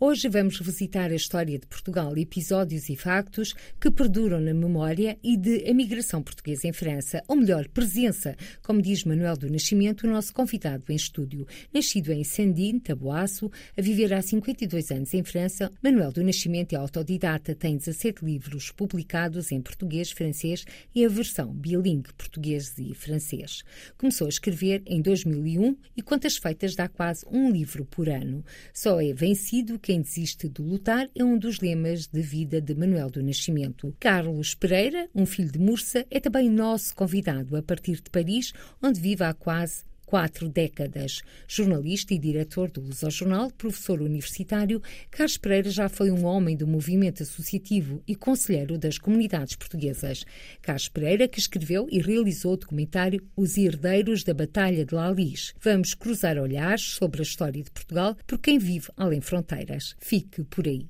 Hoje vamos visitar a história de Portugal, episódios e factos que perduram na memória e de a migração portuguesa em França, ou melhor, presença, como diz Manuel do Nascimento, o nosso convidado em estúdio. Nascido em Sandine, Taboaço, a viver há 52 anos em França, Manuel do Nascimento é autodidata, tem 17 livros publicados em português, francês e a versão bilingue português e francês. Começou a escrever em 2001 e contas feitas dá quase um livro por ano. Só é vencido quem desiste de lutar é um dos lemas de vida de Manuel do Nascimento. Carlos Pereira, um filho de Mursa, é também nosso convidado a partir de Paris, onde vive há quase quatro décadas. Jornalista e diretor do Jornal, professor universitário, Carlos Pereira já foi um homem do movimento associativo e conselheiro das comunidades portuguesas. Carlos Pereira, que escreveu e realizou o documentário Os Herdeiros da Batalha de Lalis. Vamos cruzar olhares sobre a história de Portugal por quem vive além fronteiras. Fique por aí.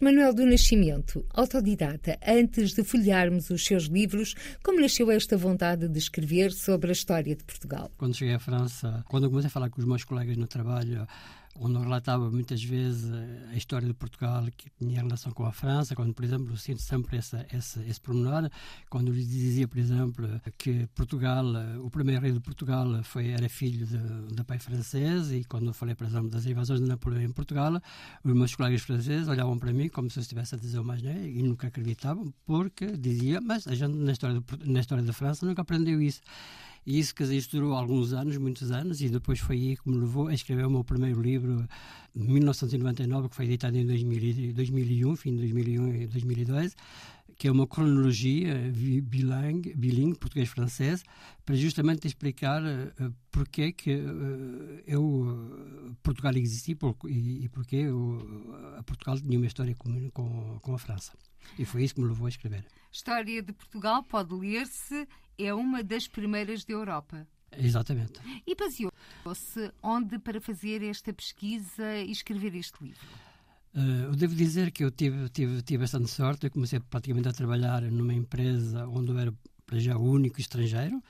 Manuel do Nascimento, autodidata, antes de folhearmos os seus livros, como nasceu esta vontade de escrever sobre a história de Portugal? Quando cheguei à França, quando comecei a falar com os meus colegas no trabalho, onde relatava muitas vezes a história de Portugal que tinha relação com a França, quando, por exemplo, sinto sempre essa, essa, esse pormenor, quando lhe dizia, por exemplo, que Portugal, o primeiro rei de Portugal foi, era filho de, de pai francês, e quando eu falei, por exemplo, das invasões de Napoleão em Portugal, os meus colegas franceses olhavam para mim como se eu estivesse a dizer mais né, e nunca acreditavam, porque dizia, mas a gente na história de, na história da França nunca aprendeu isso. E isso, quer dizer, isso durou alguns anos, muitos anos, e depois foi aí que me levou a escrever o meu primeiro livro, 1999, que foi editado em 2000, 2001, fim de 2001 e 2002, que é uma cronologia bilingue, bilingue português-francês, para justamente explicar uh, porque que uh, eu, Portugal existia e, e porque a Portugal tinha uma história comum com, com a França. E foi isso que me levou a escrever. História de Portugal pode ler-se é uma das primeiras da Europa. Exatamente. E baseou-se onde para fazer esta pesquisa e escrever este livro? Uh, eu devo dizer que eu tive, tive, tive bastante sorte. Eu comecei praticamente a trabalhar numa empresa onde eu era para já o único estrangeiro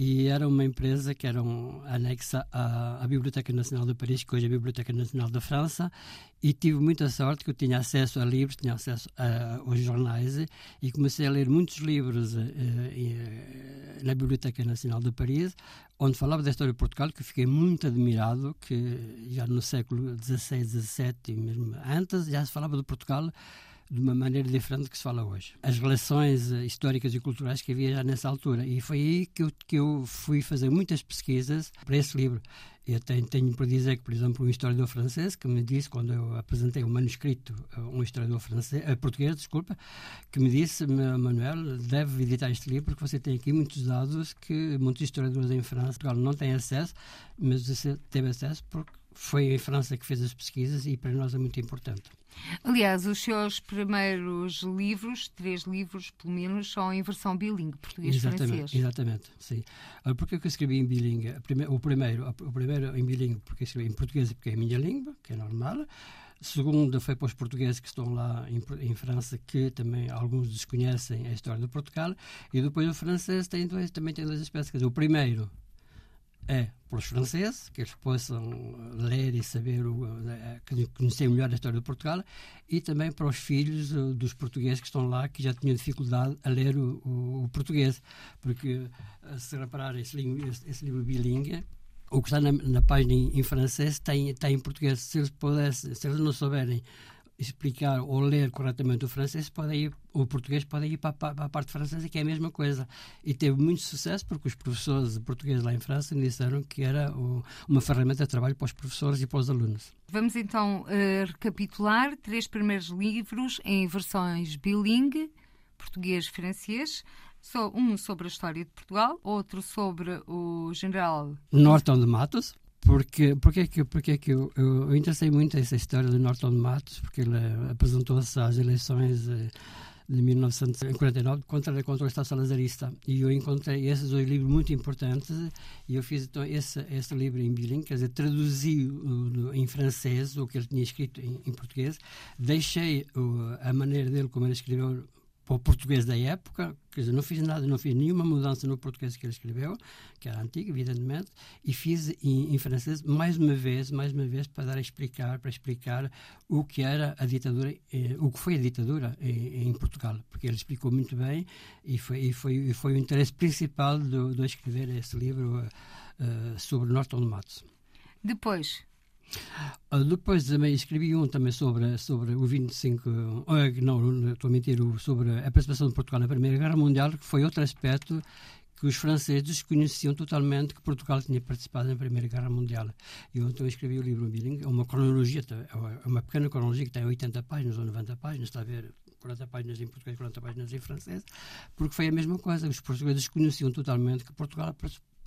e era uma empresa que era um, anexa à, à, Biblioteca Nacional de Paris, que hoje é a Biblioteca Nacional da França, e tive muita sorte que eu tinha acesso a livros, tinha acesso a, aos jornais, e comecei a ler muitos livros uh, na Biblioteca Nacional de Paris, onde falava da história de Portugal, que fiquei muito admirado, que já no século XVI, XVII e mesmo antes, já se falava de Portugal de uma maneira diferente do que se fala hoje. As relações eh, históricas e culturais que havia já nessa altura. E foi aí que eu, que eu fui fazer muitas pesquisas para esse livro. Eu tenho, tenho por dizer que, por exemplo, um historiador francês que me disse, quando eu apresentei um manuscrito um historiador francês, português, desculpa, que me disse, Manuel, deve editar este livro porque você tem aqui muitos dados que muitos historiadores em França não têm acesso, mas você teve acesso porque foi em França que fez as pesquisas e para nós é muito importante. Aliás, os seus primeiros livros, três livros pelo menos, são em versão bilingue, português-francês. Exatamente, sim. Ah, Porquê que eu escrevi em bilingue? O primeiro, o primeiro em bilingue porque escrevi em português porque é a minha língua, que é normal. Segundo, foi para os portugueses que estão lá em, em, França, que também alguns desconhecem a história de Portugal. E depois o francês tem dois, também tem duas espécies. O primeiro é para os franceses, que eles possam ler e saber, o, eh, conhecer melhor a história de Portugal, e também para os filhos eh, dos portugueses que estão lá, que já tinham dificuldade a ler o, o, o português. Porque, eh, se reparar, esse, esse, esse livro bilingue, o que está na, na página em, em francês está em, está em português. Se eles, pudessem, se eles não souberem explicar ou ler corretamente o francês, pode ir, o português pode ir para, para, a parte francesa, que é a mesma coisa. E teve muito sucesso porque os professores de português lá em França disseram que era o, uma ferramenta de trabalho para os professores e para os alunos. Vamos então uh, recapitular três primeiros livros em versões bilingue, português-francês. Um sobre a história de Portugal, outro sobre o general Norton de Matos, porque, porque, é que, porque é que eu, eu, eu interessei muito essa história do Norton Matos, porque ele apresentou-se às eleições eh, de 1949 contra, contra o Estado salazarista. E eu encontrei esses dois livros muito importantes e eu fiz então esse, esse livro em bilingue, quer dizer, traduzi em francês o que ele tinha escrito em, em português, deixei a maneira dele como ele escreveu para o português da época, quer dizer, não fiz nada, não fiz nenhuma mudança no português que ele escreveu, que era antigo, evidentemente, e fiz em, em, francês mais uma vez, mais uma vez, para dar a explicar, para explicar o que era a ditadura, eh, o que foi a ditadura em, em, Portugal, porque ele explicou muito bem e foi, e foi, e foi o interesse principal do, do escrever esse livro uh, sobre Norton Matos. Depois, depois também escrevi um também sobre, sobre o 25, uh, não, estou a mentir, sobre a participação de Portugal na Primeira Guerra Mundial, que foi outro aspecto que os franceses conheciam totalmente que Portugal tinha participado na Primeira Guerra Mundial. Eu então escrevi o livro Bilingue, é uma cronologia, é uma pequena cronologia que tem 80 páginas ou 90 páginas, está a ver 40 páginas em português, 40 páginas em francês, porque foi a mesma coisa. Os portugueses conheciam totalmente que Portugal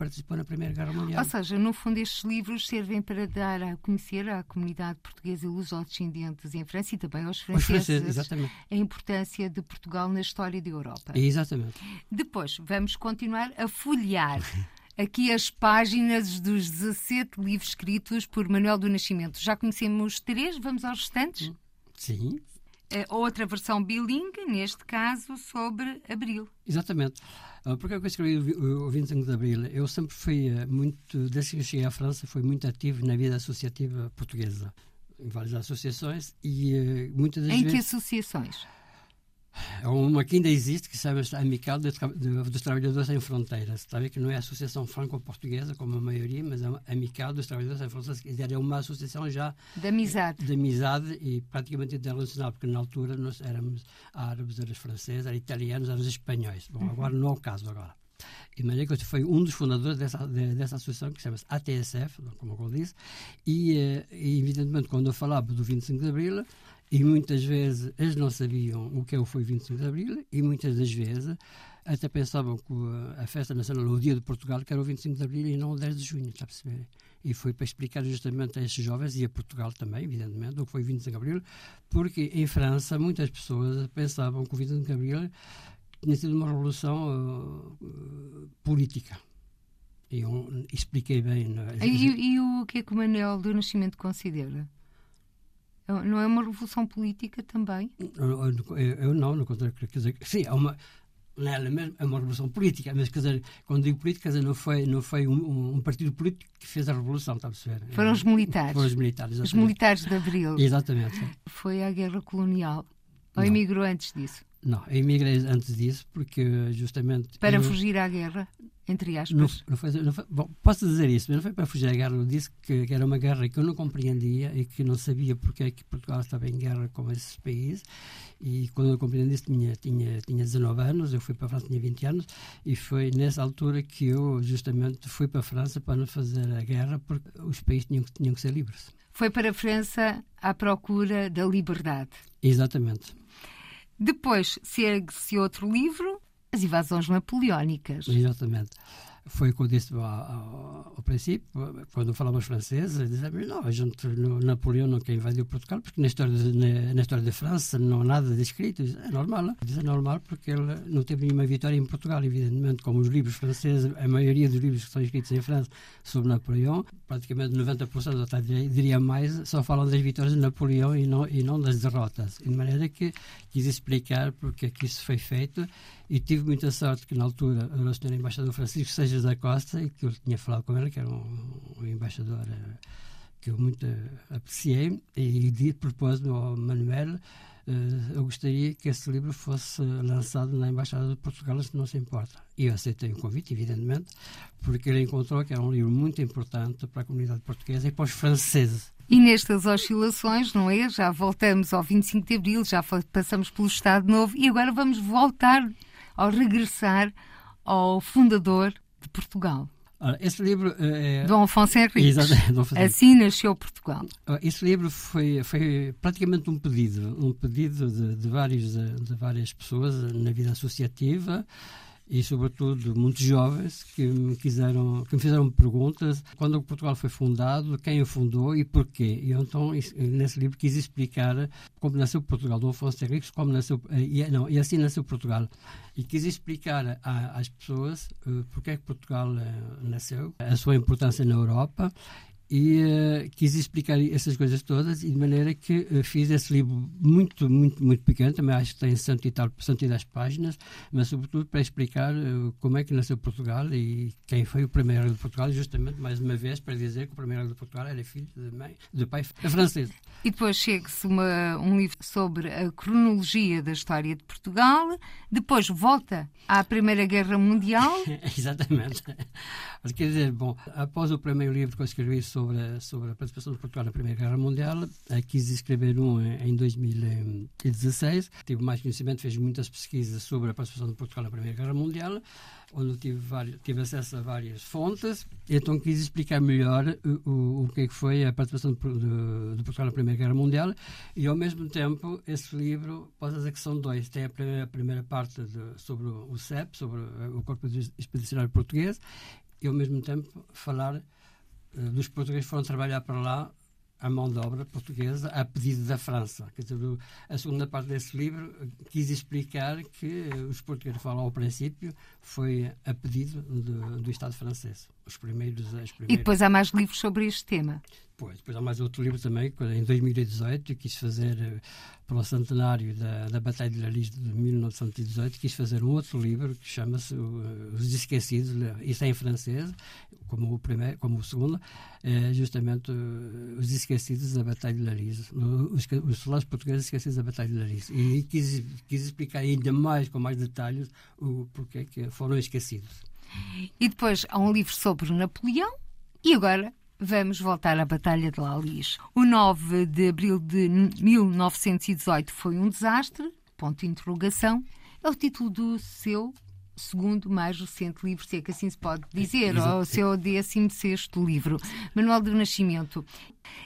participou na Primeira Guerra Mundial. Ou seja, no fundo, estes livros servem para dar a conhecer à comunidade portuguesa e luso-descendentes em França e também aos franceses, a importância de Portugal na história da Europa. Exatamente. Depois, vamos continuar a folhear. aqui as páginas dos 17 livros escritos por Manuel do Nascimento. Já conhecemos três, vamos aos restantes? Sim. outra versão bilingue, neste caso, sobre Abril. Exatamente. Uh, porque eu escrevi o, o 25 de Abril? Eu sempre fui uh, muito, desde que cheguei à França, fui muito ativo na vida associativa portuguesa, em várias associações e uh, muitas das em vezes... Que associações? Há uma que ainda existe, que se chama Amical dos Trabalhadores Sem Fronteiras. Está a ver que não é a Associação Franco-Portuguesa, como a maioria, mas é Amical dos Trabalhadores Sem Fronteiras. Quer dizer, é uma associação já... De amizade. De amizade e praticamente internacional, porque na altura nós éramos árabes, éramos franceses, éramos italianos, éramos espanhóis. Bom, agora não é o caso agora. E eu fui um dos fundadores dessa, de, dessa associação, que chama-se ATSF, como eu disse, eh, e, evidentemente, quando eu falava do 25 de Abril, e muitas vezes eles não sabiam o que é foi 25 de Abril e muitas das vezes até pensavam que a festa nacional, o dia de Portugal, que era o 25 de Abril e não o 10 de junho, está a perceber? E foi para explicar justamente a estes jovens e a Portugal também, evidentemente, o que foi 25 de Abril, porque em França muitas pessoas pensavam que o 25 de Abril tinha sido uma revolução uh, política. Eu expliquei bem. É? E, e, o que é que o Manuel do Nascimento considera? Não é uma revolução política também? Eu, não, no contrário, quer dizer, sim, é uma, nela mesmo é uma revolução política, mas quer dizer, quando digo política, quer dizer, não foi, não foi um, um, partido político que fez a revolução, está a perceber? Foram os militares. Foram os militares, exatamente. Os militares de Abril. Exatamente. Sim. Foi a guerra colonial. Ou emigrou antes disso? Não, eu emigrei antes disso, porque justamente. Para eu, fugir à guerra, entre aspas? Não, não foi, não foi, bom, posso dizer isso, mas não foi para fugir à guerra. Eu disse que, que, era uma guerra que eu não compreendia e que não sabia porque é que Portugal estava em guerra com esses países. E quando eu compreendi isso, tinha, tinha, tinha 19 anos, eu fui para a França, tinha 20 anos, e foi nessa altura que eu, justamente, fui para a França para não fazer a guerra, porque os países tinham, tinham que ser livres. Foi para a França à procura da liberdade. Exatamente. Depois segue-se outro livro, As Invasões Napoleónicas. Exatamente foi que eu disse ao, ao, princípio, quando falávamos francês, dizíamos, não, a gente, no, Napoleão nunca invadiu Portugal, porque na história, de, na, na, história da França não há nada descrito. É normal, diz é normal porque ele não teve nenhuma vitória em Portugal, evidentemente, como os livros franceses, a maioria dos livros que são escritos em França sobre Napoleão, praticamente 90%, até diria mais, só falam das vitórias de Napoleão e não, e não das derrotas. De maneira que quis explicar porque é que isso foi feito e tive muita sorte que na altura era o senhor embaixador Francisco Sejas da Costa e que eu tinha falado com ele, que era um, um embaixador uh, que eu muito apreciei, e de propósito ao Manuel, uh, eu gostaria que esse livro fosse lançado na Embaixada de Portugal, se não se importa. E eu aceitei o convite, evidentemente, porque ele encontrou que era um livro muito importante para a comunidade portuguesa e para os franceses. E nestas oscilações, não é? Já voltamos ao 25 de Abril, já passamos pelo Estado Novo e agora vamos voltar ao regressar ao fundador de Portugal. Ora, esse livro é... Dom Afonso Henriques. Exatamente. Assim nasceu Portugal. Esse livro foi, foi praticamente um pedido, um pedido de, de, vários, de várias pessoas na vida associativa e, sobretudo, muitos jovens que me quiseram, que me fizeram perguntas quando Portugal foi fundado, quem o fundou e porquê. E eu, então, nesse livro, quis explicar como nasceu Portugal, do Afonso Henriques, como nasceu, e, não, e assim nasceu Portugal. E quis explicar às pessoas uh, porque é que Portugal nasceu, a sua importância na Europa e uh, quis explicar essas coisas todas e de maneira que uh, fiz esse livro muito, muito, muito pequeno, também acho que tem cento e, tal, cento e dez páginas, mas sobretudo para explicar uh, como é que nasceu Portugal e quem foi o primeiro de Portugal, justamente, mais uma vez, para dizer que o primeiro de Portugal era filho de, mãe, de pai francês. E depois chega-se um livro sobre a cronologia da história de Portugal, depois volta à Primeira Guerra Mundial. Exatamente. Quer dizer, bom, após o primeiro livro que eu escrevi sobre sobre a, sobre a participação de Portugal na Primeira Guerra Mundial. Quis escrever um em 2016. Tive mais conhecimento, fiz muitas pesquisas sobre a participação de Portugal na Primeira Guerra Mundial, onde tive, vários, tive acesso a várias fontes. Então quis explicar melhor o, o, o que, é que foi a participação de, de, de, Portugal na Primeira Guerra Mundial e, ao mesmo tempo, esse livro, posso dizer que são dois. Tem a primeira, a primeira parte de, sobre o CEP, sobre o Corpo Expedicionário Português, e, ao mesmo tempo, falar eh, dos portugueses foram trabalhar para lá a mão de obra portuguesa a pedido da França. A segunda parte desse livro quis explicar que os portugueses falam ao princípio foi a pedido do, do Estado francês. Os primeiros, os primeiros. E depois há mais livros sobre este tema. Depois, depois há mais outro livro também, em 2018, quis fazer, eh, para o centenário da, da Batalha de Laris de 1918, quis fazer um outro livro que chama-se Os Esquecidos, isso é em francês, como o primeiro, como o segundo, é justamente Os Esquecidos da Batalha de Laris, os, os soldados portugueses esquecidos da Batalha de Laris. E quis, quis explicar ainda mais, com mais detalhes, o porquê que foram esquecidos. E depois há um livro sobre Napoleão, e agora Vamos voltar à Batalha de Lalis. O 9 de abril de 1918 foi um desastre, ponto de interrogação. É o título do seu segundo mais recente livro, se é que assim se pode dizer, ou o seu 16 livro, Manual do Nascimento.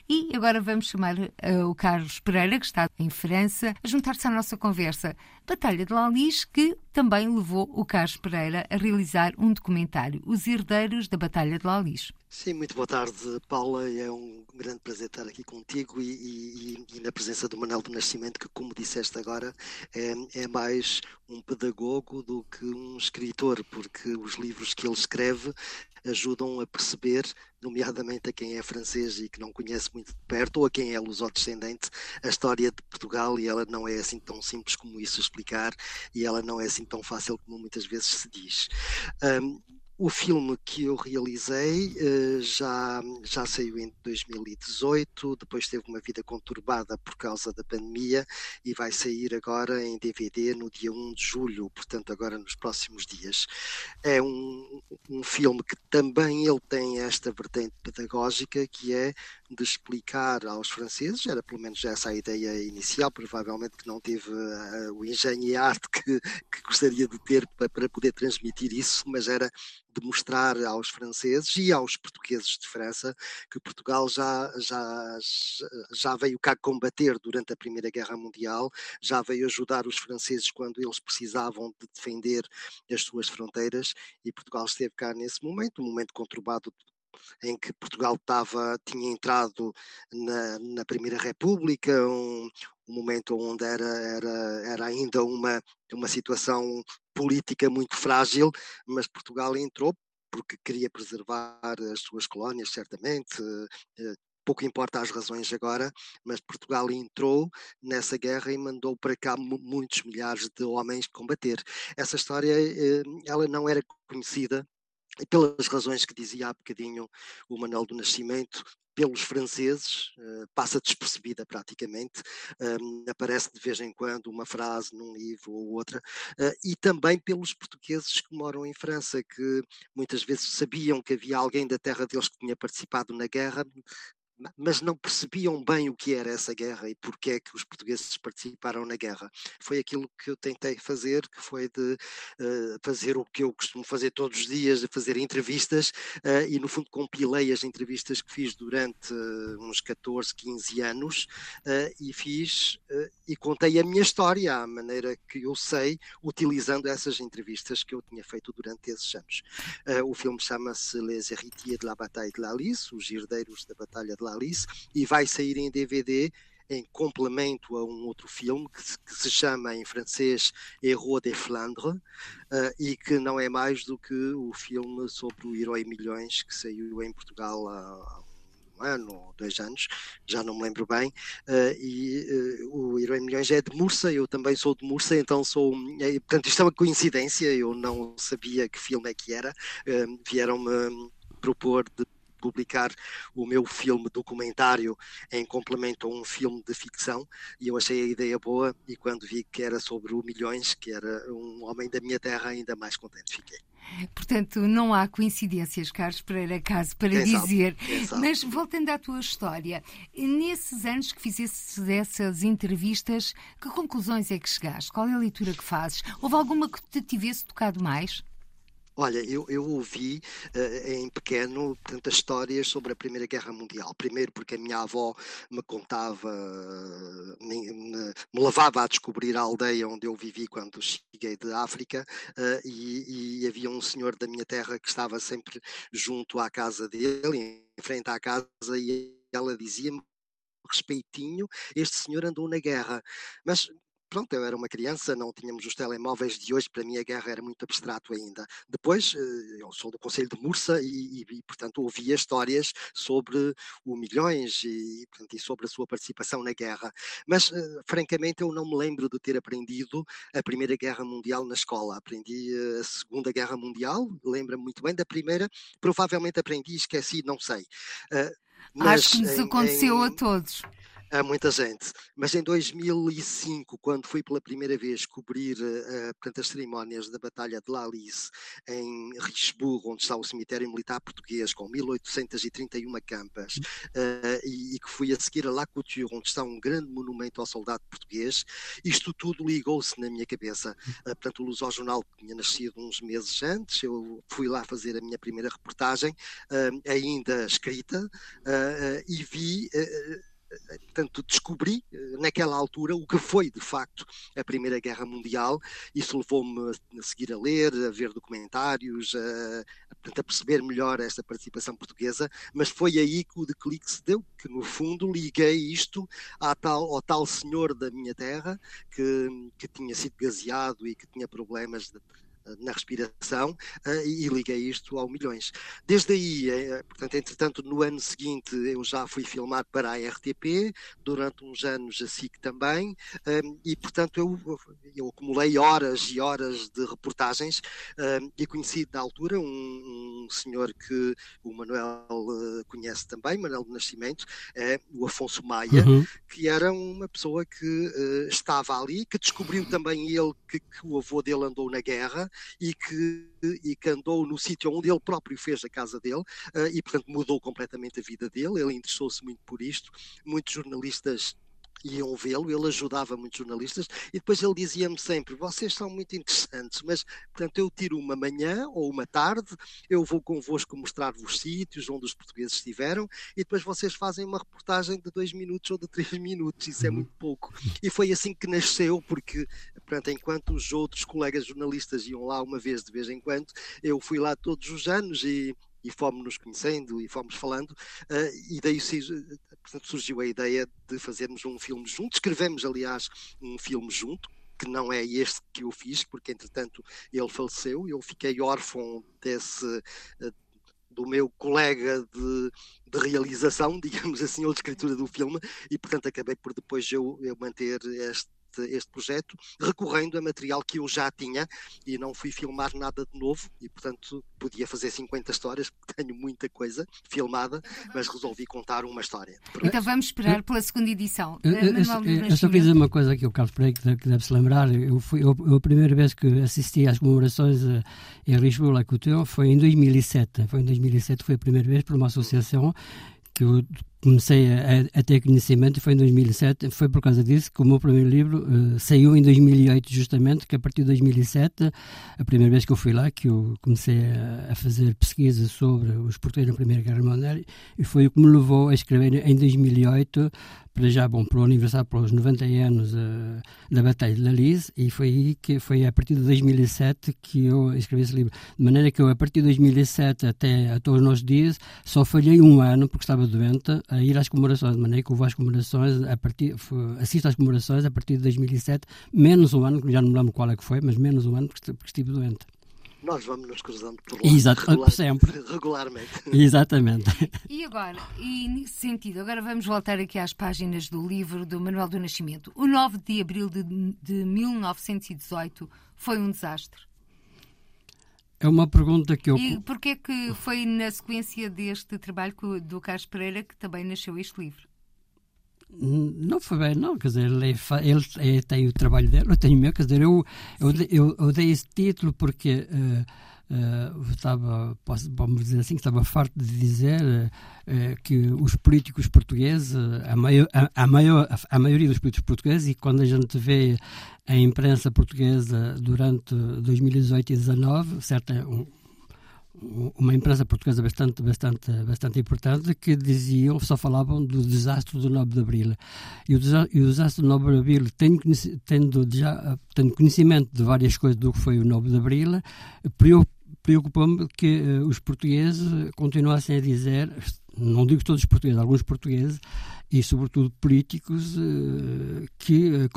E agora vamos chamar uh, o Carlos Pereira, que está em França, a juntar-se à nossa conversa. Batalha de Lalis, que também levou o Carlos Pereira a realizar um documentário, Os Herdeiros da Batalha de Lalis. Sim, muito boa tarde, Paula. É um grande prazer estar aqui contigo e, e, e na presença do Manuel do Nascimento, que, como disseste agora, é, é, mais um pedagogo do que um escritor, porque os livros que ele escreve ajudam a perceber, nomeadamente a quem é francês e que não conhece muito de perto, ou a quem é lusodescendente, a história de Portugal, e ela não é assim tão simples como isso explicar, e ela não é assim tão fácil como muitas vezes se diz. Um, o filme que eu realizei uh, já, já saiu em 2018, depois teve uma vida conturbada por causa da pandemia e vai sair agora em DVD no dia 1 de julho, portanto agora nos próximos dias. É um, um filme que também ele tem esta vertente pedagógica que é de explicar aos franceses, era pelo menos essa a ideia inicial, provavelmente que não teve uh, o engenho e arte que, que gostaria de ter para, para poder transmitir isso, mas era de mostrar aos franceses e aos portugueses de França que Portugal já, já, já veio cá combater durante a Primeira Guerra Mundial, já veio ajudar os franceses quando eles precisavam de defender as suas fronteiras e Portugal esteve cá nesse momento, um momento conturbado em que Portugal estava, tinha entrado na, na Primeira República, um, um momento onde era, era, era ainda uma, uma situação política muito frágil, mas Portugal entrou porque queria preservar as suas colónias, certamente. Eh, pouco importa as razões agora, mas Portugal entrou nessa guerra e mandou para cá muitos milhares de homens combater. Essa história, eh, ela não era conhecida pelas razões que dizia há bocadinho o Manuel do Nascimento, pelos franceses, uh, passa despercebida praticamente, um, aparece de vez em quando uma frase num livro ou outra, uh, e também pelos portugueses que moram em França, que muitas vezes sabiam que havia alguém da terra deles que tinha participado na guerra, mas não percebiam bem o que era essa guerra e porque é que os portugueses participaram na guerra. Foi aquilo que eu tentei fazer, que foi de uh, fazer o que eu costumo fazer todos os dias, de fazer entrevistas, uh, e no fundo compilei as entrevistas que fiz durante uh, uns 14, 15 anos, e fiz e contei a minha história, à maneira que eu sei, utilizando essas entrevistas que eu tinha feito durante esses anos. o filme chama-se Les Héritiers de la Bataille de la Os Herdeiros da Batalha de Alice e vai sair em DVD em complemento a um outro filme que se, que se chama em francês Héros de Flandre uh, e que não é mais do que o filme sobre o Herói Milhões que saiu em Portugal há, um ano ou dois anos, já não me lembro bem, uh, e uh, o Herói Milhões é de Mursa, eu também sou de Mursa, então sou, é, portanto isto é uma coincidência, eu não sabia que filme é que era, vieram-me propor de publicar o meu filme documentário em complemento a um filme de ficção e eu achei a ideia boa e quando vi que era sobre o Milhões, que era um homem da minha terra, ainda mais contente fiquei. Portanto, não há coincidências, Carlos Pereira Caso, para quem dizer. Sabe, Mas voltando à tua história, nesses anos que fizeste essas entrevistas, que conclusões é que chegaste? Qual é a leitura que fazes? Houve alguma que te tivesse tocado mais? Olha, eu, eu ouvi uh, em pequeno tantas histórias sobre a Primeira Guerra Mundial. Primeiro porque a minha avó me contava, me, me, me levava a descobrir a aldeia onde eu vivi quando cheguei de África uh, e, e, havia um senhor da minha terra que estava sempre junto à casa dele, em frente à casa, e ela dizia-me respeitinho, este senhor andou na guerra. Mas pronto, eu era uma criança, não tínhamos os telemóveis de hoje, para mim a guerra era muito abstrato ainda. Depois, eh, eu sou do Conselho de Mursa e, e, e portanto, ouvia histórias sobre o Milhões e, portanto, e sobre a sua participação na guerra. Mas, eh, francamente, eu não me lembro de ter aprendido a Primeira Guerra Mundial na escola. Aprendi eh, a Segunda Guerra Mundial, lembro-me muito bem da Primeira, provavelmente aprendi e esqueci, não sei. Mas Acho que nos em, aconteceu em... a todos a muita gente. Mas em 2005, quando fui pela primeira vez cobrir uh, portanto, as cerimónias da Batalha de Lalice em Richebourg, onde está o cemitério militar português, com 1831 campas, uh, e, e, que fui a seguir a La Couture, onde está um grande monumento ao soldado português, isto tudo ligou-se na minha cabeça. Uh, portanto, o Luz ao Jornal tinha nascido uns meses antes, eu fui lá fazer a minha primeira reportagem, ainda escrita, e vi portanto, descobri eh, naquela altura o que foi de facto a Primeira Guerra Mundial. Isso levou-me a seguir a ler, a ver documentários, a, a, perceber melhor esta participação portuguesa, mas foi aí que o declique se deu, que no fundo liguei isto tal, ao tal senhor da minha terra que, que tinha sido gaseado e que tinha problemas de, na respiração eh, e liguei isto ao milhões. Desde aí, eh, portanto, entretanto, no ano seguinte eu já fui filmar para a RTP, durante uns anos a SIC também, ehm, e portanto eu, eu acumulei horas e horas de reportagens ehm, e conheci na altura um, um senhor que o Manuel conhece também, Manuel do Nascimento, é o Afonso Maia, uhum. que era uma pessoa que estava ali, que descobriu também ele que, que o avô dele andou na guerra e que, e que andou no sítio onde ele próprio fez a casa dele uh, e, portanto, mudou completamente a vida dele. Ele interessou-se muito por isto. Muitos jornalistas iam vê-lo, ele ajudava muitos jornalistas e depois ele dizia-me sempre: Vocês são muito interessantes, mas portanto eu tiro uma manhã ou uma tarde, eu vou convosco mostrar-vos sítios onde os portugueses estiveram e depois vocês fazem uma reportagem de dois minutos ou de três minutos, isso é uhum. muito pouco. E foi assim que nasceu, porque portanto, enquanto os outros colegas jornalistas iam lá uma vez de vez em quando, eu fui lá todos os anos e e fomos nos conhecendo e fomos falando, uh, e daí portanto, surgiu a ideia de fazermos um filme junto. Escrevemos, aliás, um filme junto, que não é este que eu fiz, porque entretanto ele faleceu, eu fiquei órfão desse. Uh, do meu colega de, de, realização, digamos assim, ou de escritura do filme, e portanto acabei por depois eu, eu manter este, este, este projeto, recorrendo a material que eu já tinha e não fui filmar nada de novo e, portanto, podia fazer 50 histórias, porque tenho muita coisa filmada, mas resolvi contar uma história. Então vamos esperar pela segunda edição. Eu, eu, eu, eu só queria dizer uma coisa aqui, o Carlos Pereira, que deve se lembrar. Eu fui, eu, a primeira vez que assisti às comemorações eh, em Lisboa, Couture, foi em 2007. Foi em 2007, foi a primeira vez por uma associação que eu comecei a, a, ter conhecimento foi em 2007. Foi por causa disso que o meu primeiro livro uh, saiu em 2008, justamente, que a partir de 2007, a primeira vez que eu fui lá, que eu comecei a, a fazer pesquisa sobre os portugueses na Primeira Guerra Mundial, e foi o que me levou a escrever em 2008 para já, bom, para o aniversário, para os 90 anos uh, da Batalha de Lalize, e foi aí que foi a partir de 2007 que eu escrevi esse livro. De maneira que eu, a partir de 2007 até, até os nossos dias, só falhei um ano, porque estava doente, a ir às comemorações. De maneira que eu vou às comemorações, a partir, assisto às comemorações a partir de 2007, menos um ano, já não me lembro qual é que foi, mas menos um ano, porque, porque estive doente nós vamos nos cruzando por lá Exato, regular, sempre. regularmente. Exatamente. E agora, e nesse sentido, agora vamos voltar aqui às páginas do livro do Manuel do Nascimento. O 9 de abril de, de 1918 foi um desastre. É uma pergunta que eu. E porquê é que foi na sequência deste trabalho do Carlos Pereira que também nasceu este livro? Não foi bem, não, quer dizer, ele, ele, ele tem o trabalho dele, eu tenho o meu, quer dizer, eu, eu, eu, eu dei esse título porque uh, uh, estava, posso, vamos dizer assim, estava farto de dizer uh, que os políticos portugueses, a, maior, a, a, maior, a maioria dos políticos portugueses, e quando a gente vê a imprensa portuguesa durante 2018 e 2019, certa, um, uma empresa portuguesa bastante, bastante, bastante importante que diziam, só falavam do desastre do 9 de Abril. E o desastre do 9 de Abril, tendo, tendo, já, tendo conhecimento de várias coisas do que foi o 9 de Abril, preocupa-me que uh, os portugueses continuassem a dizer, não digo todos os portugueses, alguns portugueses, e, sobretudo, políticos uh, que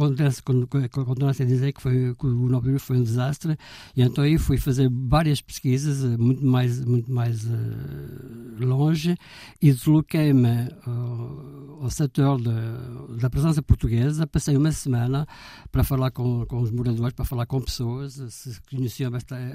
continuassem a dizer que, foi, que o Nobel foi um desastre. E então aí fui fazer várias pesquisas, uh, muito mais, muito mais uh, longe, e desloquei-me ao setor de, da presença portuguesa. Passei uma semana para falar com, com os moradores, para falar com pessoas, se conheciam bastante,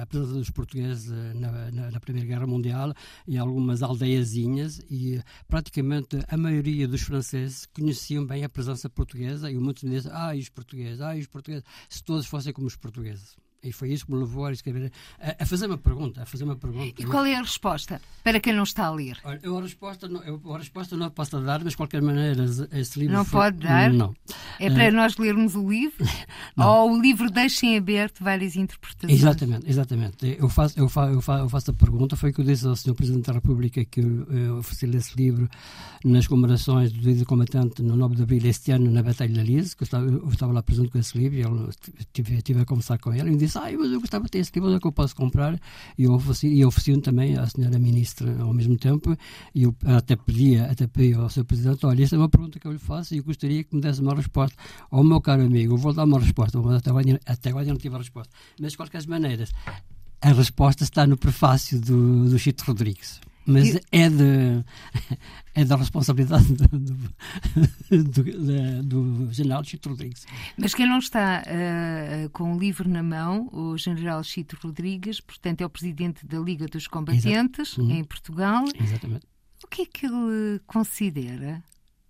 a presença dos portugueses na, na, na Primeira Guerra Mundial, em algumas aldeiazinhas, e praticamente a maioria dos franceses conheciam bem a presença portuguesa e muitos me diziam, ah, os portugueses, ah, os portugueses, se todos fossem como os portugueses. E foi isso que me levou a escrever, a, a, fazer uma pergunta, a fazer uma pergunta. E qual é a resposta para quem não está a ler? Olha, eu a resposta não, eu a resposta não posso dar, mas de qualquer maneira esse livro não foi, pode dar. Não. É para uh, nós lermos o livro ou o livro deixa em aberto várias interpretações. Exatamente, exatamente. Eu faço, eu faço, eu faço, eu faço a pergunta foi que eu disse ao Sr. Presidente da República que eu, eu ofereci esse livro nas comemorações do Dia do Combatente no 9 de Abril este ano na Batalha da Lise, que eu estava, eu estava lá presente com esse livro e ele, tive, tive a conversar com ele e me disse, ah, mas eu gostava tem esse livro, onde é que eu posso comprar? E eu ofereci, e ofereci também à senhora ministra ao mesmo tempo, e eu até pedi, até pedi ao seu presidente, olha, esta é uma pergunta que eu lhe faço e eu gostaria que me desse uma resposta. Ao meu caro amigo, eu vou dar uma resposta, mas até agora, até agora não tive a resposta. Mas, de qualquer maneira, a resposta está no prefácio do, do Chito Rodrigues mas é, de, é da responsabilidade do, do, do, do general Chito Rodrigues. Mas quem não está uh, com o livro na mão, o general Chito Rodrigues, portanto é o presidente da Liga dos Combatentes uhum. em Portugal. Exatamente. O que é que ele considera?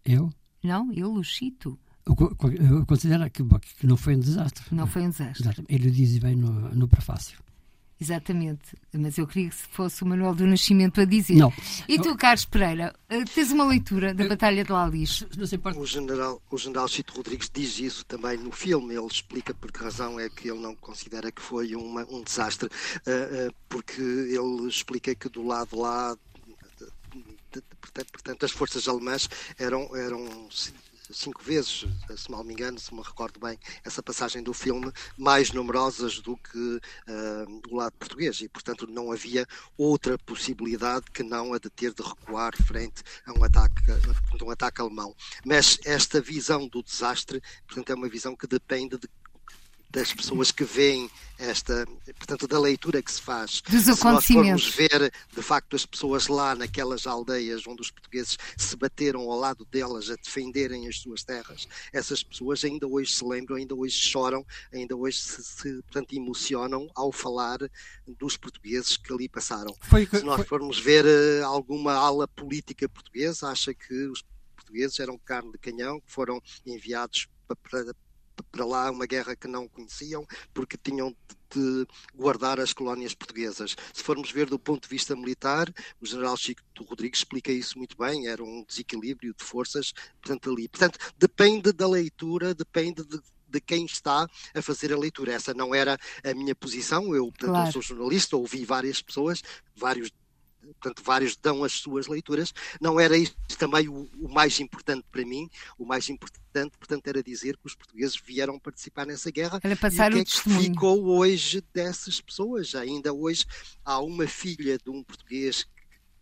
Eu? Não, ele, o Chito. Eu considero que, que não foi um desastre. Não foi um desastre. Exatamente. Ele diz bem no, no prefácio. Exatamente, mas eu queria que fosse o Manuel do Nascimento a dizer. Não. E tu, Carlos Pereira, eh, tens uma leitura da Batalha de Lalis? O general, o general Chito Rodrigues diz isso também no filme. Ele explica por que razão é que ele não considera que foi uma, um desastre, uh, uh, porque ele explica que do lado lá portanto, as forças alemãs eram, eram cinco vezes, se mal me engano, se me recordo bem, essa passagem do filme, mais numerosas do que uh, do lado português e, portanto, não havia outra possibilidade que não a de ter de recuar frente a um ataque, a um ataque alemão. Mas esta visão do desastre, portanto, é uma visão que depende de das pessoas que veem esta, portanto, da leitura que se faz. Dos se nós formos ver, de facto, as pessoas lá naquelas aldeias onde os portugueses se bateram ao lado delas a defenderem as suas terras, essas pessoas ainda hoje se lembram, ainda hoje choram, ainda hoje se, se portanto, emocionam ao falar dos portugueses que ali passaram. Foi, se nós formos ver eh, alguma ala política portuguesa, acha que os portugueses eram carne de canhão, que foram enviados para, para lá, uma guerra que não conheciam, porque tinham de guardar as colónias portuguesas. Se formos ver do ponto de vista militar, o general Chico Rodrigues explica isso muito bem, era um desequilíbrio de forças, portanto, ali. Portanto, depende da leitura, depende de, de quem está a fazer a leitura. Essa não era a minha posição. Eu, portanto, claro. eu sou jornalista, ouvi várias pessoas, vários portanto, vários dão as suas leituras. Não era isto também o, o, mais importante para mim. O mais importante, portanto, era dizer que os portugueses vieram participar nessa guerra. Era passar e o, que é que ficou hoje dessas pessoas. Ainda hoje há uma filha de um português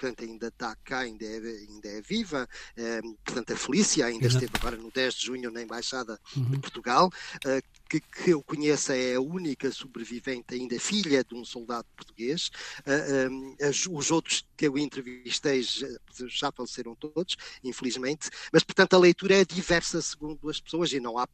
portanto ainda está cá, ainda é, ainda é viva, eh, portanto a Felícia ainda Exato. esteve agora no 10 de junho na Embaixada uhum. de Portugal, eh, que, que, eu conheço é a única sobrevivente ainda filha de um soldado português, as, os outros que eu entrevistei já, já faleceram todos, infelizmente, mas portanto a leitura é diversa segundo as pessoas e não há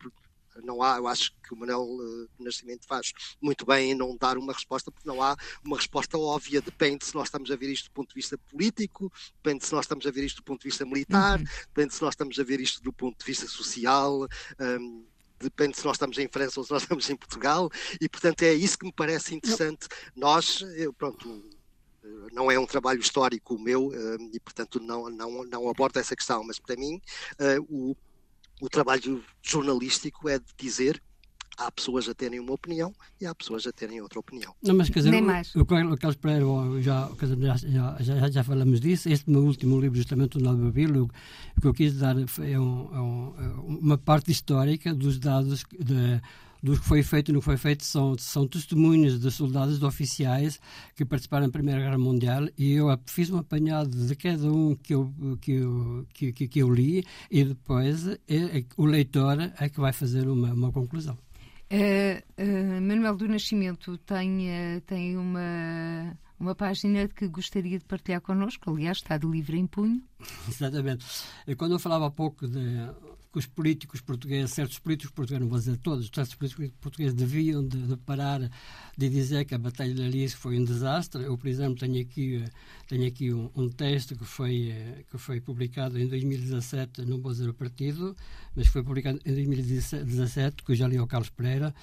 não há, eu acho que o Manuel uh, Nascimento faz muito bem em não dar uma resposta, porque não há uma resposta óbvia, depende se nós estamos a ver isto do ponto de vista político, depende se nós estamos a ver isto do ponto de vista militar, uhum. depende se nós estamos a ver isto do ponto de vista social. Um, depende se nós estamos em França ou se nós estamos em Portugal, e portanto é isso que me parece interessante. Não. Nós, eu, pronto, não é um trabalho histórico o meu e portanto não, não, não abordo essa questão, mas para mim uh, o o trabalho jornalístico é de dizer há pessoas a terem uma opinião e há pessoas a terem outra opinião. Não, mas quer dizer, Nem mais. O, o Carlos Pereira, já, já, já, já, falamos disso, este meu último livro, justamente o Nado Babilo, o que eu quis dar é, um, é, um, é uma parte histórica dos dados de, do que foi feito e não foi feito são, são testemunhos de soldados, de oficiais que participaram da Primeira Guerra Mundial e eu fiz um apanhado de cada um que eu, que eu, que, que, que eu li e depois é, é, o leitor é que vai fazer uma, uma conclusão. Uh, Manuel do Nascimento tem, uh, tem uma, uma página que gostaria de partilhar connosco, aliás, está de livre em punho. Exatamente. Quando eu falava há pouco de que os políticos portugueses, certos políticos portugueses, não vou dizer todos, certos políticos portugueses deviam de, de parar de dizer que a Batalha de Alice foi um desastre. Eu, por exemplo, tenho aqui, tenho aqui um, um texto que foi, que foi publicado em 2017, não vou dizer o partido, mas foi publicado em 2017, que eu já li ao Carlos Pereira,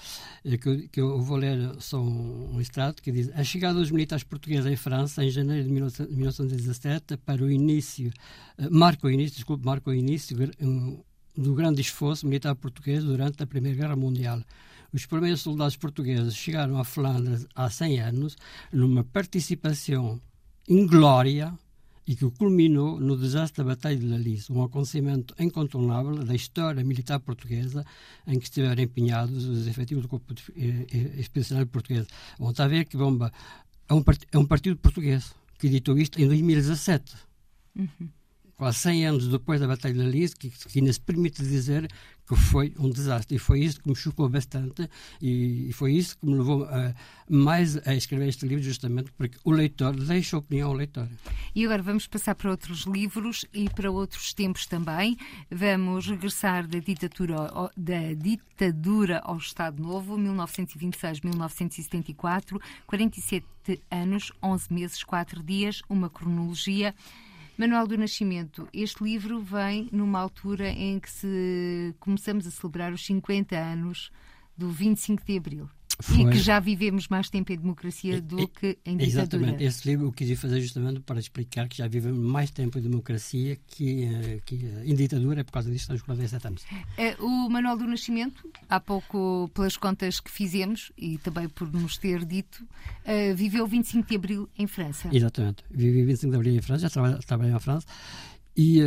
eh, que, que eu vou ler só um, um extrato, que diz A chegada dos militares portugueses em França, em janeiro de 1917, para o início, eh, marca o início, desculpe, marca o início, um, do grande esforço militar português durante a Primeira Guerra Mundial. Os primeiros soldados portugueses chegaram à Flandres há 100 anos numa participação inglória e que culminou no desastre da Batalha de Lalice, um acontecimento incontornável da história militar portuguesa em que estiveram empenhados os efetivos do Corpo eh, eh, Expedicionário Português. Vão a ver que bomba é um, é partido português que editou isto em 2017. Uhum quase 100 anos depois da Batalha de Lise, que, que ainda se permite dizer que foi um desastre. E foi isso que me chocou bastante e, e foi isso que me levou a, mais a escrever este livro, justamente porque o leitor deixa opinião ao leitor. E agora vamos passar para outros livros e para outros tempos também. Vamos regressar da ditadura, da ditadura ao Estado Novo, 1926-1974, 47 anos, 11 meses, 4 dias, uma cronologia. Manual do Nascimento, este livro vem numa altura em que se começamos a celebrar os 50 anos do 25 de Abril. Foi. E que já vivemos mais tempo em democracia do que em ditadura. Exatamente. Esse livro eu quis fazer justamente para explicar que já vivemos mais tempo em democracia que, eh, que em ditadura, por causa disso estamos 47 anos. Eh, o Manual do Nascimento, há pouco, pelas contas que fizemos e também por nos ter dito, eh, viveu 25 de Abril em França. Exatamente. Vivi 25 de Abril em França, já trabalhei em França e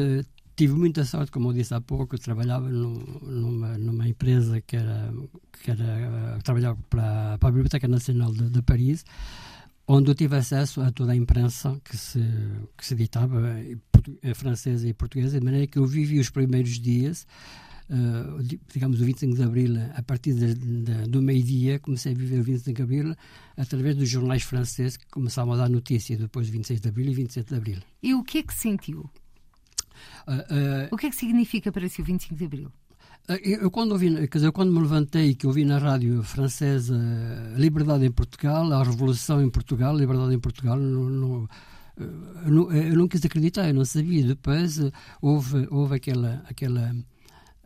tive muita sorte, como eu disse há pouco, eu trabalhava no, numa, numa empresa que era, que era que trabalhava para, para a Biblioteca Nacional de, de, Paris, onde eu tive acesso a toda a imprensa que se, que se editava, eh, francesa e portuguesa, de maneira que eu vivi os primeiros dias, uh, digamos o 25 de Abril, a partir de, de, do meio-dia, comecei a viver o 25 de Abril através dos jornais franceses que começavam a dar notícia depois do 26 de Abril e 27 de Abril. E o que é que sentiu? Uh, o que é que significa para si o 25 de Abril? Eu quando, ouvi, quer dizer, quando me levantei que ouvi na rádio francesa Liberdade em Portugal, a Revolução em Portugal, Liberdade em Portugal, no, no, eu, não, eu não quis acreditar, eu não sabia. Depois houve, houve aquela, aquela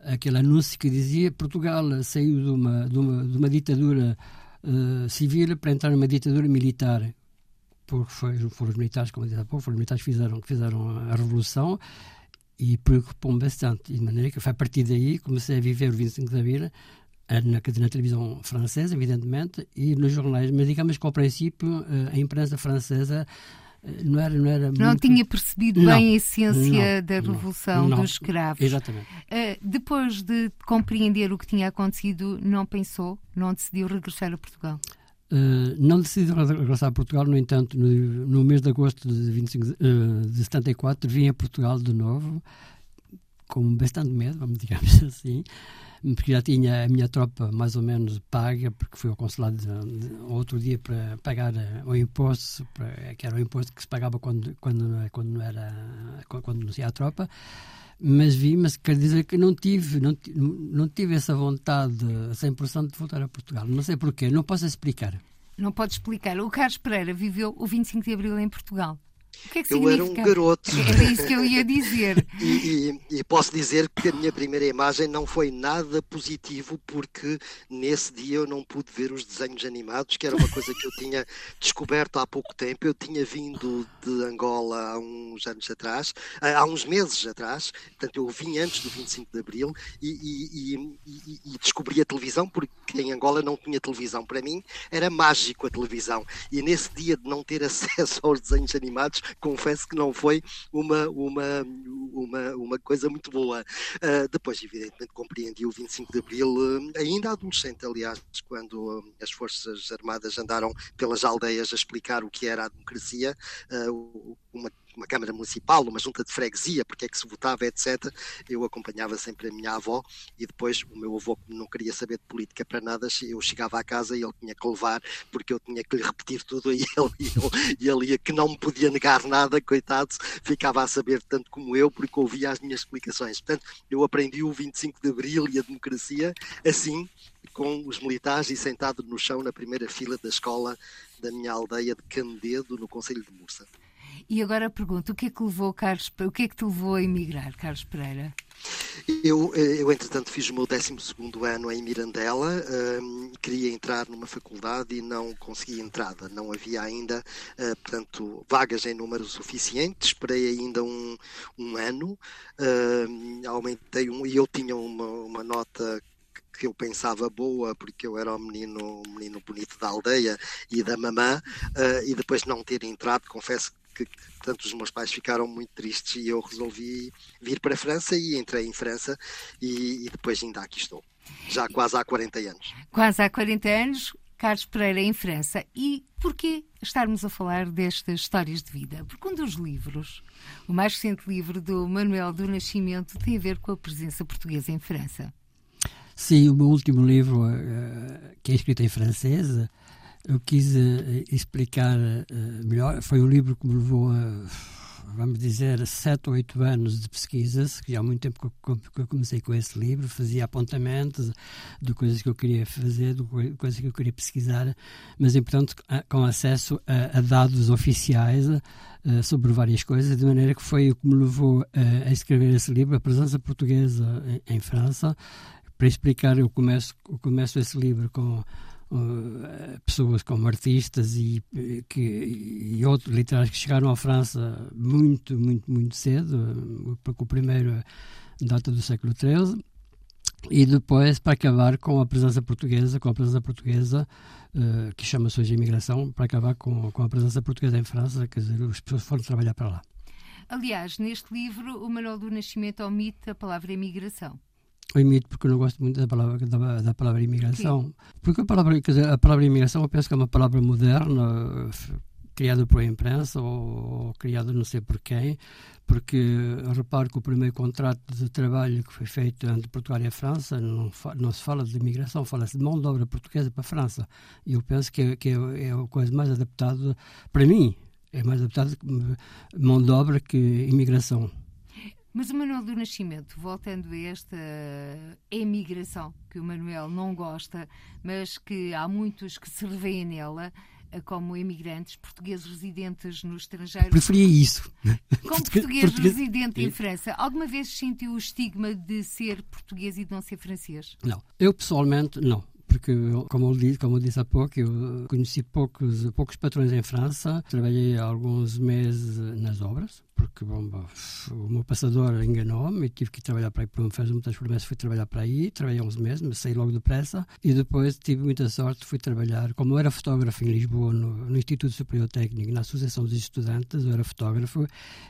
aquele anúncio que dizia Portugal saiu de uma, de uma, de uma ditadura uh, civil para entrar numa ditadura militar. Porque foi, foram os militares, como disse há pouco, foram os militares que fizeram, que fizeram a revolução e preocupou-me bastante. De maneira que foi a partir daí comecei a viver o 25 de Abril eh, na, na televisão francesa, evidentemente, e nos jornais, mas digamos que ao princípio eh, a imprensa francesa não era não era não muito... tinha percebido não, bem a essência não, da revolução dos escravos. Exatamente. Uh, depois de compreender o que tinha acontecido não pensou não decidiu regressar a Portugal uh, não decidi regressar a Portugal no entanto no, no mês de agosto de, 25, uh, de 74 vim a Portugal de novo com bastante medo vamos digamos assim porque já tinha a minha tropa mais ou menos paga, porque fui ao consulado de, de, outro dia para pagar eh, o imposto, para, que era o imposto que se pagava quando, quando, quando não era quando não tinha a tropa. Mas vi, mas quer dizer que não tive, não, não tive essa vontade 100% de voltar a Portugal. Não sei porquê, não posso explicar. Não pode explicar. O Carlos Pereira viveu o 25 de Abril em Portugal. Que é que eu era um garoto. Era isso que eu ia dizer. e, e, e, posso dizer que a minha primeira imagem não foi nada positivo, porque nesse dia eu não pude ver os desenhos animados, que era uma coisa que eu tinha descoberto há pouco tempo. Eu tinha vindo de Angola há uns anos atrás, há uns meses atrás, portanto eu vim antes do 25 de Abril e, e descobri a televisão, porque em Angola não tinha televisão. Para mim era mágico a televisão. E nesse dia de não ter acesso aos desenhos animados, confesso que não foi uma, uma, uma, uma coisa muito boa. Uh, depois, evidentemente, compreendi o 25 de Abril, uh, ainda adolescente, aliás, quando uh, as Forças Armadas andaram pelas aldeias a explicar o que era a democracia, uma uma Câmara Municipal, uma junta de freguesia, porque é que se votava, etc. Eu acompanhava sempre a minha avó e depois o meu avô, não queria saber de política para nada, eu chegava à casa e ele tinha que levar, porque eu tinha que lhe repetir tudo e ele, e ele, ia, que não me podia negar nada, coitado, ficava a saber tanto como eu, porque ouvia as minhas explicações. Portanto, eu aprendi o 25 de Abril e a democracia assim, com os militares e sentado no chão na primeira fila da escola da minha aldeia de Candedo, no Conselho de Mursa. E agora pergunto, o que é que levou Carlos, o que é que te levou a emigrar, Carlos Pereira? Eu, eh, eu entretanto, fiz o meu 12 ano em Mirandela, um, queria entrar numa faculdade e não consegui entrada, não havia ainda, uh, portanto, vagas em número suficiente, esperei ainda um, um ano, uh, aumentei um, e eu tinha uma, uma nota que eu pensava boa, porque eu era o menino, menino bonito da aldeia e da mamã, uh, e depois não ter entrado, confesso que, que portanto, os meus pais ficaram muito tristes e eu resolvi vir para a França e entrei em França e, e depois ainda aqui estou, já quase há 40 anos. Quase há 40 anos, Carlos Pereira em França. E porquê estarmos a falar destas histórias de vida? Porque um dos livros, o mais recente livro do Manuel do Nascimento, tem a ver com a presença portuguesa em França. Sim, o meu último livro, uh, que é escrito em francês, eu quis uh, explicar uh, melhor. Foi um livro que me levou a, vamos dizer, sete ou oito anos de pesquisas, que já há muito tempo que eu, comecei com esse livro, fazia apontamentos de coisas que eu queria fazer, de coisas que eu queria pesquisar, mas, portanto, com acesso a, a dados oficiais uh, sobre várias coisas, de maneira que foi o que me levou a escrever esse livro, A Presença Portuguesa em, em França, para explicar, eu começo, eu começo esse livro com pessoas como artistas e, que, e outros literários que chegaram à França muito, muito, muito cedo, porque o primeiro data do século XIII, e depois para acabar com a presença portuguesa, com a presença portuguesa uh, que chama-se hoje imigração, para acabar com, com a presença portuguesa em França, quer dizer, as pessoas foram trabalhar para lá. Aliás, neste livro, o Manuel do Nascimento omite a palavra imigração. Eu imito porque eu não gosto muito da palavra, da, da palavra imigração. Sim. Porque a palavra, dizer, a palavra imigração eu penso que é uma palavra moderna, criada por imprensa ou, ou criada não sei por quem, porque reparo que o primeiro contrato de trabalho que foi feito entre Portugal e a França não, não se fala de imigração, fala-se de mão de obra portuguesa para a França. E eu penso que, é, que é, é a coisa mais adaptada, para mim, é mais adaptada mão de obra que imigração. Mas o Manuel do Nascimento, voltando a esta emigração, que o Manuel não gosta, mas que há muitos que se revêem nela, como imigrantes, portugueses residentes no estrangeiro. Preferia isso. Como português, português residente em França, alguma vez sentiu o estigma de ser português e de não ser francês? Não. Eu pessoalmente, não porque, como eu, disse, como eu disse há pouco, eu conheci poucos, poucos patrões em França, trabalhei alguns meses nas obras, porque bom, o meu passador enganou-me e tive que trabalhar para aí, por fez muitas promessas, fui trabalhar para aí, trabalhei uns meses, mas saí logo depressa e depois tive muita sorte, fui trabalhar, como eu era fotógrafo em Lisboa, no, no Instituto Superior Técnico, na Associação dos Estudantes, eu era fotógrafo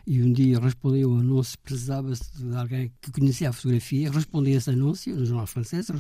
e um dia respondi um anúncio, precisava-se de alguém que conhecia a fotografia, respondi esse anúncio, no jornal francês,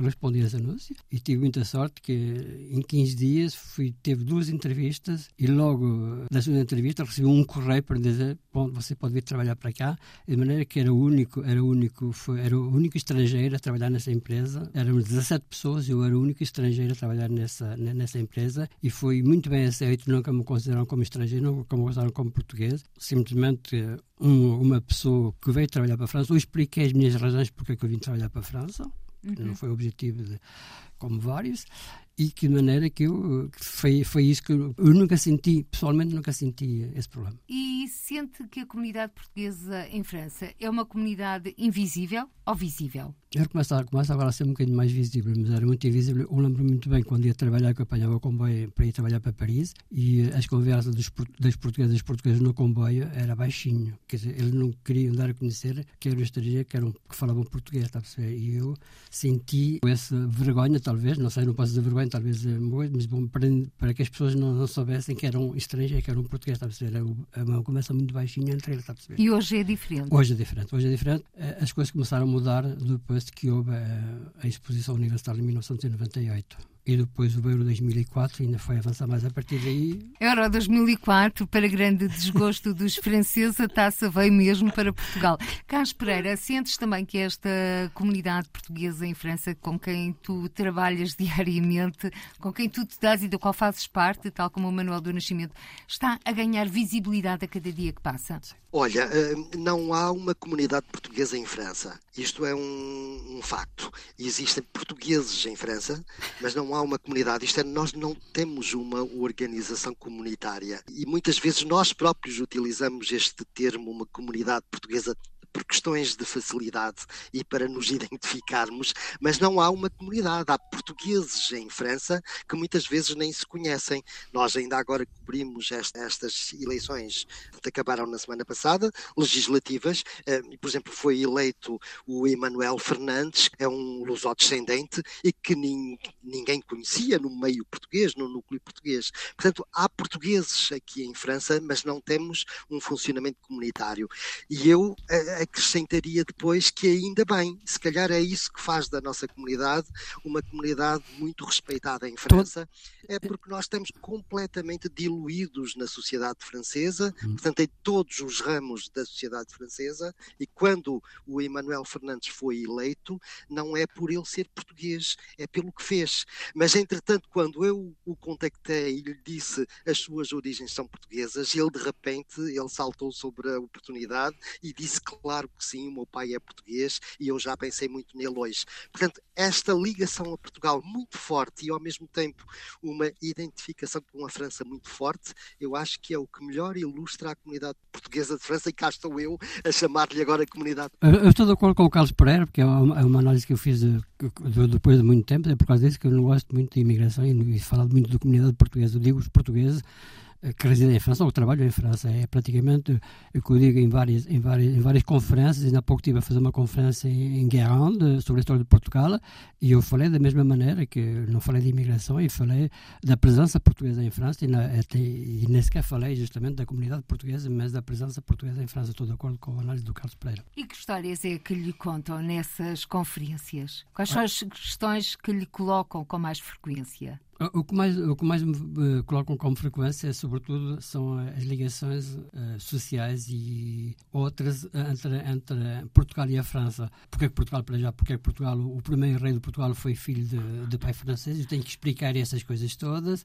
respondi esse anúncio e tive muita sorte que em 15 dias fui, teve duas entrevistas e logo da segunda entrevista recebi um correio para dizer ponto você pode vir trabalhar para cá, de maneira que era o único, era o único, foi, era o único estrangeiro a trabalhar nessa empresa. Éramos 17 pessoas, eu era o único estrangeiro a trabalhar nessa nessa empresa e foi muito bem aceito, nunca me consideraram como estrangeiro, nunca me consideraram como português. Simplesmente um, uma pessoa que veio trabalhar para a França, eu expliquei as minhas razões porque é que eu vim trabalhar para a França. Uhum. Não foi objetivo de, como vários, e que maneira que eu foi, foi isso que eu, eu, nunca senti, pessoalmente nunca senti esse problema. E sente que a comunidade portuguesa em França é uma comunidade invisível ou visível? Era começa, começa agora a ser um bocadinho mais visível, mas era muito invisível. Eu lembro muito bem quando ia trabalhar, que eu apanhava o comboio para ir trabalhar para Paris e as conversas dos, das portuguesas e portugueses no comboio era baixinho. Quer dizer, eles não queriam dar a conhecer que eram estrangeiros que, eram, que falavam português, está a perceber? E eu senti essa vergonha, talvez, não sei, não posso dizer vergonha, talvez é mas bom, para, para que as pessoas não, não soubessem que eram estrangeiros, que eram portugueses, está a perceber? Era uma conversa muito baixinha entre eles, está a perceber? E hoje é diferente? Hoje é diferente, hoje é diferente. Eh, as coisas começaram a mudar depois de que houve a, a exposição universitária em 1998 e depois o Euro 2004 ainda foi avançar mais a partir daí. Euro 2004, para grande desgosto dos franceses, a taça veio mesmo para Portugal. Carlos Pereira, sentes também que esta comunidade portuguesa em França, com quem tu trabalhas diariamente, com quem tu te dás e do qual fazes parte, tal como o Manuel do Nascimento, está a ganhar visibilidade a cada dia que passa? Olha, eh, não há uma comunidade portuguesa em França. Isto é um, um facto. Existem portugueses em França, mas não há uma comunidade. Isto é, nós não temos uma organização comunitária. E muitas vezes nós próprios utilizamos este termo, uma comunidade portuguesa por questões de facilidade e para nos identificarmos, mas não há uma comunidade. Há portugueses em França que muitas vezes nem se conhecem. Nós ainda agora cobrimos esta, estas eleições que acabaram na semana passada, legislativas, eh, por exemplo, foi eleito o Emanuel Fernandes, é um lusodescendente e que nin, ninguém conhecia no meio português, no núcleo português. Portanto, há portugueses aqui em França, mas não temos um funcionamento comunitário. E eu eh, acrescentaria depois que ainda bem, se calhar é isso que faz da nossa comunidade uma comunidade muito respeitada em França, é porque nós estamos completamente diluídos na sociedade francesa, hum. portanto em todos os ramos da sociedade francesa, e quando o Emmanuel Fernandes foi eleito, não é por ele ser português, é pelo que fez. Mas entretanto, quando eu o contactei e lhe disse as suas origens são portuguesas, ele de repente ele saltou sobre a oportunidade e disse claro claro que sim, o meu pai é português e eu já pensei muito nele hoje. Portanto, esta ligação a Portugal muito forte e ao mesmo tempo uma identificação com a França muito forte, eu acho que é o que melhor ilustra a comunidade portuguesa de França e cá estou eu a chamar-lhe agora comunidade. Eu estou de acordo com o Carlos Pereira, porque é uma, é uma análise que eu fiz de, de, depois de muito tempo, é por causa disso que eu não gosto muito de imigração e, e falar muito da comunidade portuguesa. Eu digo os portugueses que residem em França ou que trabalham em França. É praticamente o que eu digo em várias, em várias, em várias conferências. Ainda há pouco estive a fazer uma conferência em, em Guérande sobre a história de Portugal e eu falei da mesma maneira que não falei de imigração e falei da presença portuguesa em França e, na, até, e nem sequer falei justamente da comunidade portuguesa, mas da presença portuguesa em França. Estou de acordo com a análise do Carlos Pereira. E que histórias é que lhe contam nessas conferências? Quais são as questões que lhe colocam com mais frequência? O que mais, o que mais me uh, colocam como frequência, sobretudo, são as ligações uh, sociais e outras entre, entre Portugal e a França. Porque é que Portugal, para já, porque é que Portugal, o primeiro rei de Portugal foi filho de, de pai francês, eu tenho que explicar essas coisas todas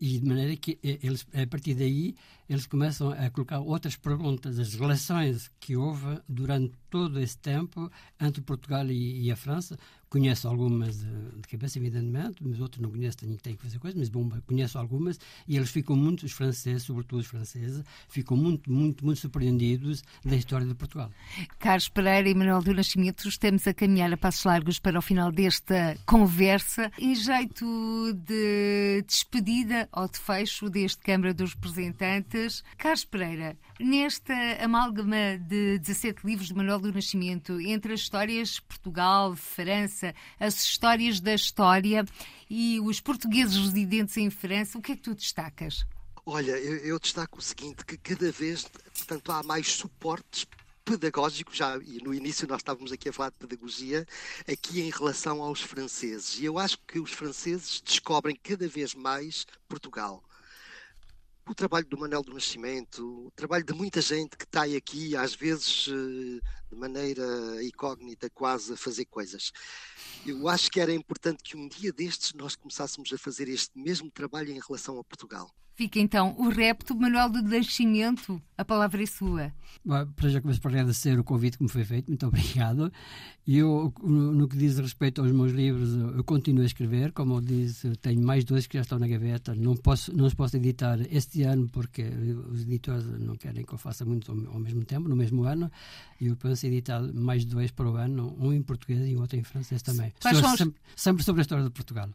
e de maneira que eles, a partir daí, eles começam a colocar outras perguntas, as relações que houve durante todo esse tempo entre Portugal e, e a França. Conheço algumas de, cabeça, evidentemente, mas outras não conheço, tenho, tenho que fazer coisas, mas bom, conheço algumas e eles ficam muito, os franceses, sobretudo os franceses, ficam muito, muito, muito surpreendidos da história de Portugal. Carlos Pereira e Manuel do Nascimento, estamos a caminhar a passos largos para o final desta conversa. Em jeito de despedida ou de fecho deste Câmara dos Representantes, Carlos Pereira, nesta amálgama de 17 livros de Manuel do Nascimento, entre as histórias de Portugal, França, as histórias da história e os portugueses residentes em França, o que é que tu destacas? Olha, eu, eu destaco o seguinte, que cada vez, portanto, há mais suportes pedagógico, já e no início nós estávamos aqui a falar de pedagogia, aqui em relação aos franceses. E eu acho que os franceses descobrem cada vez mais Portugal. O trabalho do Manuel do Nascimento, o trabalho de muita gente que está aqui, às vezes eh, de maneira incógnita, quase a fazer coisas. Eu acho que era importante que um dia destes nós começássemos a fazer este mesmo trabalho em relação a Portugal. Fica então o repto Manuel do Nascimento. A palavra é sua. Para já começo por agradecer o convite que me foi feito. Muito obrigado. E eu, no que diz respeito aos meus livros, eu continuo a escrever. Como eu disse, tenho mais dois que já estão na gaveta. Não, posso, não os posso editar este ano porque os editores não querem que eu faça muito ao mesmo tempo, no mesmo ano. E eu penso em editar mais dois para o ano, um em português e outro em francês também. Sempre, sempre sobre a história de Portugal.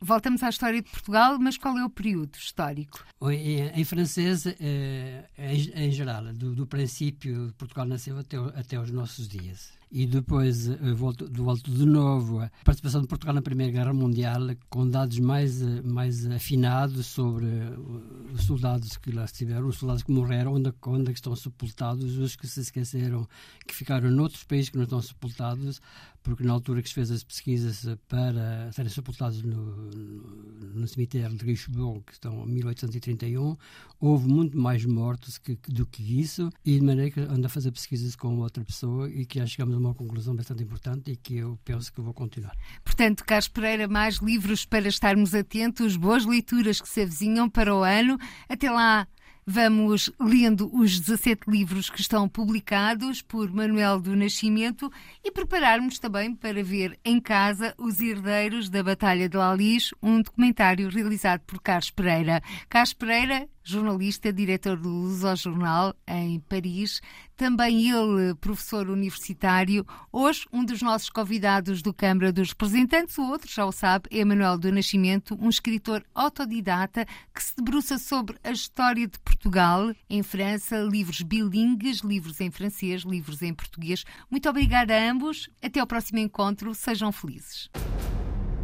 Voltamos à história de Portugal, mas qual é o período histórico? Em, em francês, eh, em, em, geral, do, do princípio Portugal nasceu até, até os nossos dias e depois uh, volto, volto de novo a participação de Portugal na Primeira Guerra Mundial com dados mais, uh, mais afinados sobre uh, os soldados que lá estiveram, os soldados que morreram, onde, onde é estão sepultados, os que se esqueceram, que ficaram noutros países que não estão sepultados, porque na altura que se fez as pesquisas para serem sepultados no, no, no cemitério de Richebourg, que estão em 1831, houve muito mais mortos que, do que isso, e de maneira que ando a fazer pesquisas com outra pessoa e que já chegamos a uma conclusão bastante importante e que eu penso que vou continuar. Portanto, Carlos Pereira, mais livros para estarmos atentos, boas leituras que se avizinham para o ano. Até lá, Vamos lendo os 17 livros que estão publicados por Manuel do Nascimento e prepararmos também para ver em casa Os Herdeiros da Batalha de Lalis, um documentário realizado por Carlos Pereira. Carlos Pereira jornalista, diretor do Luso Jornal em Paris, também ele professor universitário. Hoje, um dos nossos convidados do Câmara dos Representantes, o outro, já o sabe, é Manuel do Nascimento, um escritor autodidata que se debruça sobre a história de Portugal em França, livros bilingues, livros em francês, livros em português. Muito obrigada a ambos. Até ao próximo encontro. Sejam felizes.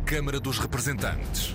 Câmara dos Representantes.